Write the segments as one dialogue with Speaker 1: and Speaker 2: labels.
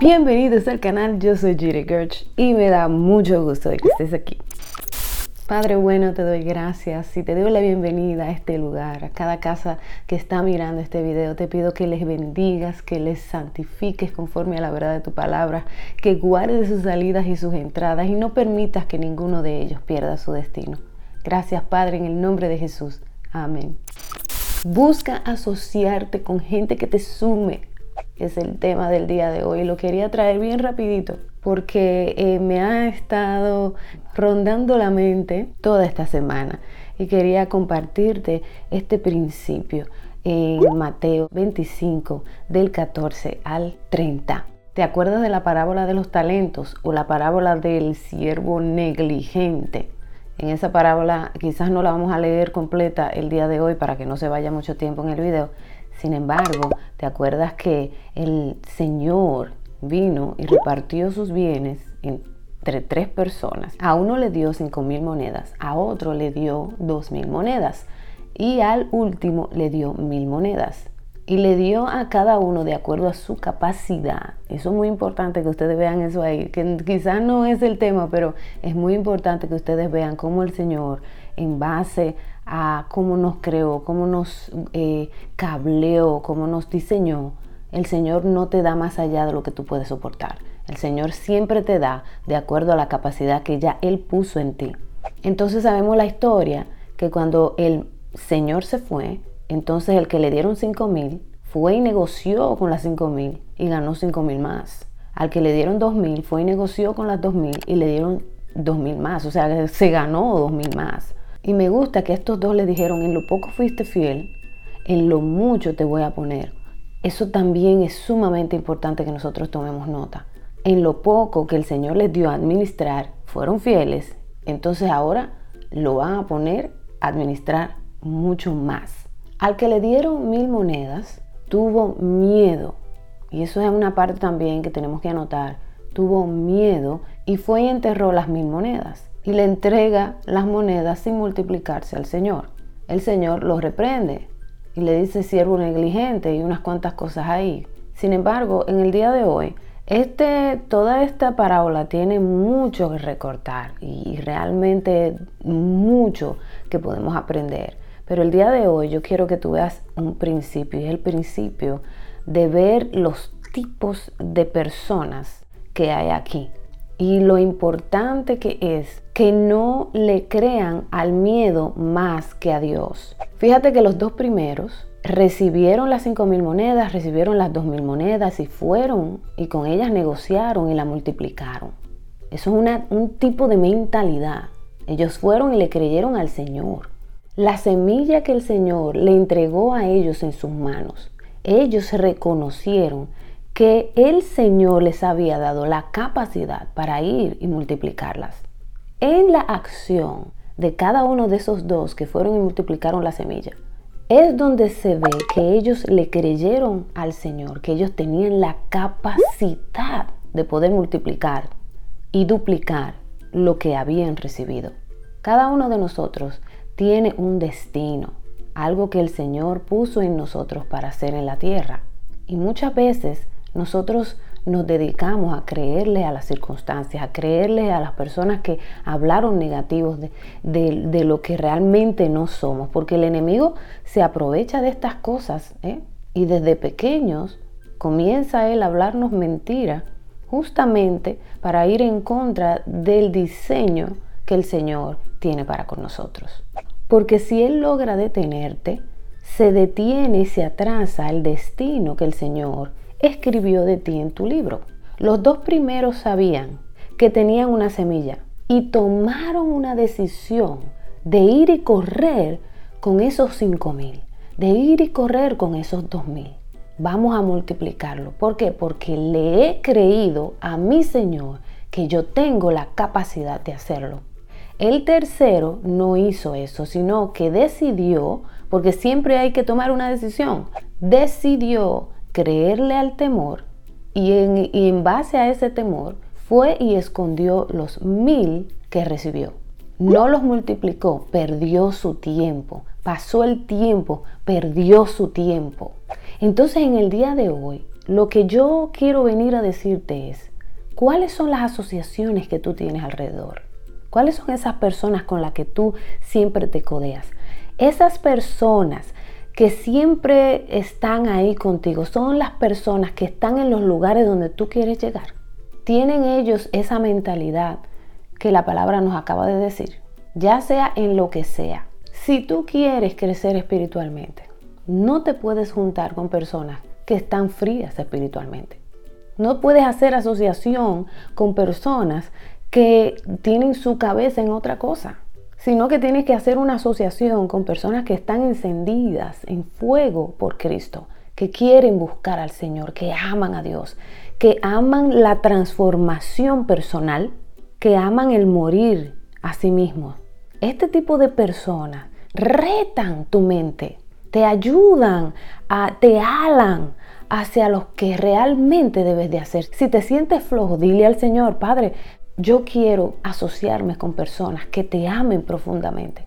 Speaker 1: Bienvenidos al canal, yo soy Jiri Gerch y me da mucho gusto de que estés aquí. Padre bueno, te doy gracias y te doy la bienvenida a este lugar, a cada casa que está mirando este video. Te pido que les bendigas, que les santifiques conforme a la verdad de tu palabra, que guardes sus salidas y sus entradas y no permitas que ninguno de ellos pierda su destino. Gracias Padre, en el nombre de Jesús. Amén. Busca asociarte con gente que te sume es el tema del día de hoy. Lo quería traer bien rapidito porque eh, me ha estado rondando la mente toda esta semana y quería compartirte este principio en Mateo 25 del 14 al 30. ¿Te acuerdas de la parábola de los talentos o la parábola del siervo negligente? En esa parábola quizás no la vamos a leer completa el día de hoy para que no se vaya mucho tiempo en el video, sin embargo, ¿te acuerdas que el Señor vino y repartió sus bienes entre tres personas? A uno le dio cinco mil monedas, a otro le dio dos mil monedas y al último le dio mil monedas. Y le dio a cada uno de acuerdo a su capacidad. Eso es muy importante que ustedes vean eso ahí, que quizás no es el tema, pero es muy importante que ustedes vean cómo el Señor, en base a cómo nos creó, cómo nos eh, cableó, cómo nos diseñó, el Señor no te da más allá de lo que tú puedes soportar. El Señor siempre te da de acuerdo a la capacidad que ya Él puso en ti. Entonces sabemos la historia que cuando el Señor se fue, entonces el que le dieron cinco mil fue y negoció con las cinco mil y ganó cinco mil más. Al que le dieron dos mil fue y negoció con las dos mil y le dieron dos mil más. O sea, se ganó dos mil más. Y me gusta que estos dos le dijeron, en lo poco fuiste fiel, en lo mucho te voy a poner. Eso también es sumamente importante que nosotros tomemos nota. En lo poco que el Señor les dio a administrar, fueron fieles, entonces ahora lo van a poner a administrar mucho más. Al que le dieron mil monedas, tuvo miedo. Y eso es una parte también que tenemos que anotar. Tuvo miedo y fue y enterró las mil monedas y le entrega las monedas sin multiplicarse al Señor. El Señor lo reprende y le dice siervo negligente y unas cuantas cosas ahí. Sin embargo, en el día de hoy, este, toda esta parábola tiene mucho que recortar y realmente mucho que podemos aprender. Pero el día de hoy yo quiero que tú veas un principio y es el principio de ver los tipos de personas que hay aquí y lo importante que es que no le crean al miedo más que a Dios. Fíjate que los dos primeros recibieron las cinco mil monedas, recibieron las dos mil monedas y fueron y con ellas negociaron y la multiplicaron. Eso es un tipo de mentalidad. Ellos fueron y le creyeron al Señor. La semilla que el Señor le entregó a ellos en sus manos, ellos reconocieron que el Señor les había dado la capacidad para ir y multiplicarlas. En la acción de cada uno de esos dos que fueron y multiplicaron la semilla, es donde se ve que ellos le creyeron al Señor, que ellos tenían la capacidad de poder multiplicar y duplicar lo que habían recibido. Cada uno de nosotros tiene un destino, algo que el Señor puso en nosotros para hacer en la tierra. Y muchas veces nosotros nos dedicamos a creerle a las circunstancias, a creerle a las personas que hablaron negativos de, lo que realmente no somos, porque el enemigo se aprovecha de estas cosas ¿eh? y desde pequeños comienza él a hablarnos mentira justamente para ir en contra del diseño que el Señor tiene para con nosotros. Porque si Él logra detenerte, se detiene y se atrasa el destino que el Señor escribió de ti en tu libro. Los dos primeros sabían que tenían una semilla y tomaron una decisión de ir y correr con esos cinco mil, de ir y correr con esos dos mil. Vamos a multiplicarlo. ¿Por qué? Porque le he creído a mi Señor que yo tengo la capacidad de hacerlo. El tercero no hizo eso, sino que decidió, porque siempre hay que tomar una decisión, decidió creerle al temor y en, base a ese temor fue y escondió los mil que recibió. No los multiplicó, perdió su tiempo. Pasó el tiempo, perdió su tiempo. Entonces en el día de hoy, lo que yo quiero venir a decirte es, ¿cuáles son las asociaciones que tú tienes alrededor? ¿Cuáles son esas personas con las que tú siempre te codeas? Esas personas que siempre están ahí contigo son las personas que están en los lugares donde tú quieres llegar. Tienen ellos esa mentalidad que la palabra nos acaba de decir, ya sea en lo que sea. Si tú quieres crecer espiritualmente, no te puedes juntar con personas que están frías espiritualmente. No puedes hacer asociación con personas que tienen su cabeza en otra cosa, sino que tienes que hacer una asociación con personas que están encendidas en fuego por Cristo, que quieren buscar al Señor, que aman a Dios, que aman la transformación personal, que aman el morir a sí mismos. Este tipo de personas retan tu mente, te ayudan, te alan hacia lo que realmente debes de hacer. Si te sientes flojo, dile al Señor, Padre, yo quiero asociarme con personas que te amen profundamente,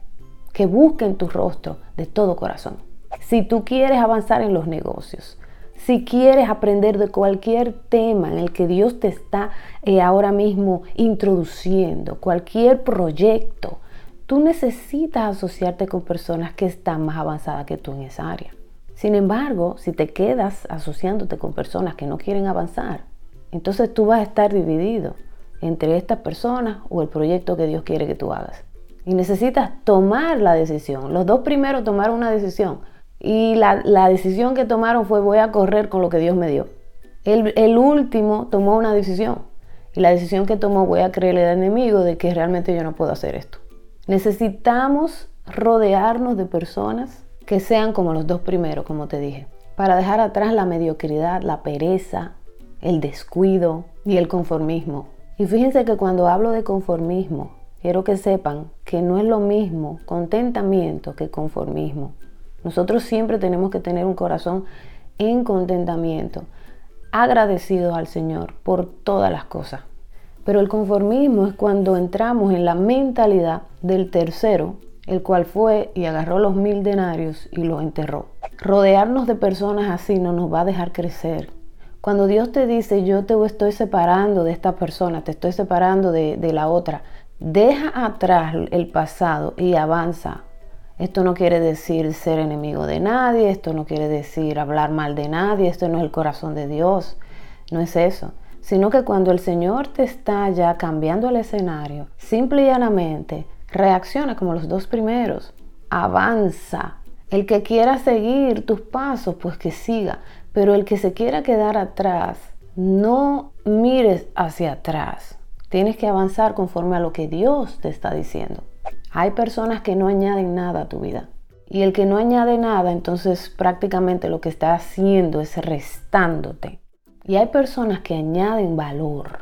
Speaker 1: que busquen tu rostro de todo corazón. Si tú quieres avanzar en los negocios, si quieres aprender de cualquier tema en el que Dios te está eh, ahora mismo introduciendo, cualquier proyecto, tú necesitas asociarte con personas que están más avanzadas que tú en esa área. Sin embargo, si te quedas asociándote con personas que no quieren avanzar, entonces tú vas a estar dividido entre estas personas o el proyecto que Dios quiere que tú hagas. Y necesitas tomar la decisión. Los dos primeros tomaron una decisión. Y la, decisión que tomaron fue voy a correr con lo que Dios me dio. El, el último tomó una decisión. Y la decisión que tomó voy a creerle al enemigo de que realmente yo no puedo hacer esto. Necesitamos rodearnos de personas que sean como los dos primeros, como te dije, para dejar atrás la mediocridad, la pereza, el descuido y el conformismo. Y fíjense que cuando hablo de conformismo, quiero que sepan que no es lo mismo contentamiento que conformismo. Nosotros siempre tenemos que tener un corazón en contentamiento, agradecidos al Señor por todas las cosas. Pero el conformismo es cuando entramos en la mentalidad del tercero el cual fue y agarró los mil denarios y los enterró. Rodearnos de personas así no nos va a dejar crecer. Cuando Dios te dice, yo te estoy separando de esta persona, te estoy separando de, de la otra, deja atrás el pasado y avanza. Esto no quiere decir ser enemigo de nadie, esto no quiere decir hablar mal de nadie, esto no es el corazón de Dios, no es eso sino que cuando el Señor te está ya cambiando el escenario, simple y llanamente reacciona como los dos primeros, avanza. El que quiera seguir tus pasos, pues que siga, pero el que se quiera quedar atrás, no mires hacia atrás. Tienes que avanzar conforme a lo que Dios te está diciendo. Hay personas que no añaden nada a tu vida. Y el que no añade nada, entonces prácticamente lo que está haciendo es restándote. Y hay personas que añaden valor.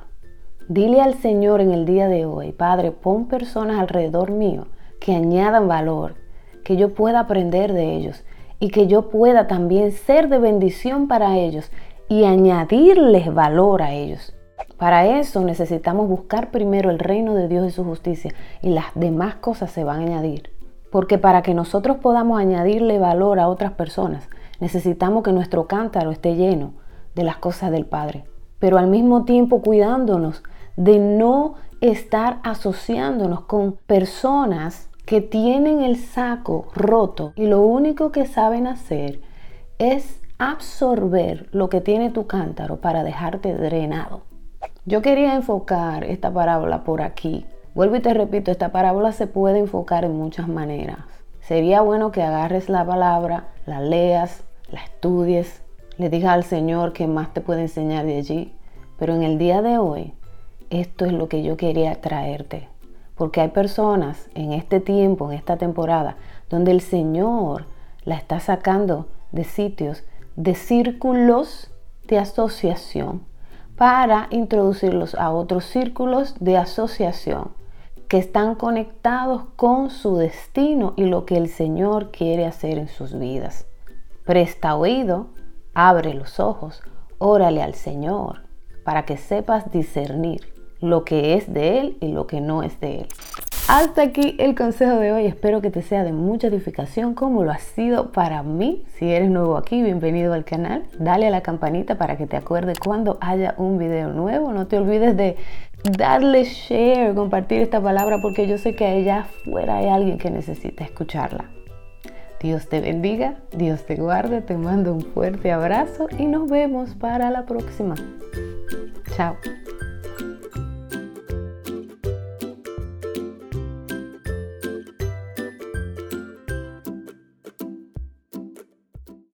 Speaker 1: Dile al Señor en el día de hoy, Padre, pon personas alrededor mío que añadan valor, que yo pueda aprender de ellos y que yo pueda también ser de bendición para ellos y añadirles valor a ellos. Para eso necesitamos buscar primero el reino de Dios y su justicia y las demás cosas se van a añadir. Porque para que nosotros podamos añadirle valor a otras personas, necesitamos que nuestro cántaro esté lleno de las cosas del Padre, pero al mismo tiempo cuidándonos de no estar asociándonos con personas que tienen el saco roto y lo único que saben hacer es absorber lo que tiene tu cántaro para dejarte drenado. Yo quería enfocar esta parábola por aquí. Vuelvo y te repito, esta parábola se puede enfocar en muchas maneras. Sería bueno que agarres la palabra, la leas, la estudies, le digas al Señor que más te puede enseñar de allí. Pero en el día de hoy esto es lo que yo quería traerte. Porque hay personas en este tiempo, en esta temporada, donde el Señor la está sacando de sitios, de círculos de asociación, para introducirlos a otros círculos de asociación que están conectados con su destino y lo que el Señor quiere hacer en sus vidas. Presta oído, abre los ojos, órale al Señor para que sepas discernir lo que es de Él y lo que no es de Él. Hasta aquí el consejo de hoy. Espero que te sea de mucha edificación como lo ha sido para mí. Si eres nuevo aquí, bienvenido al canal. Dale a la campanita para que te acuerdes cuando haya un video nuevo. No te olvides de darle share, compartir esta palabra porque yo sé que allá afuera hay alguien que necesita escucharla. Dios te bendiga, Dios te guarde, te mando un fuerte abrazo y nos vemos para la próxima. Chao.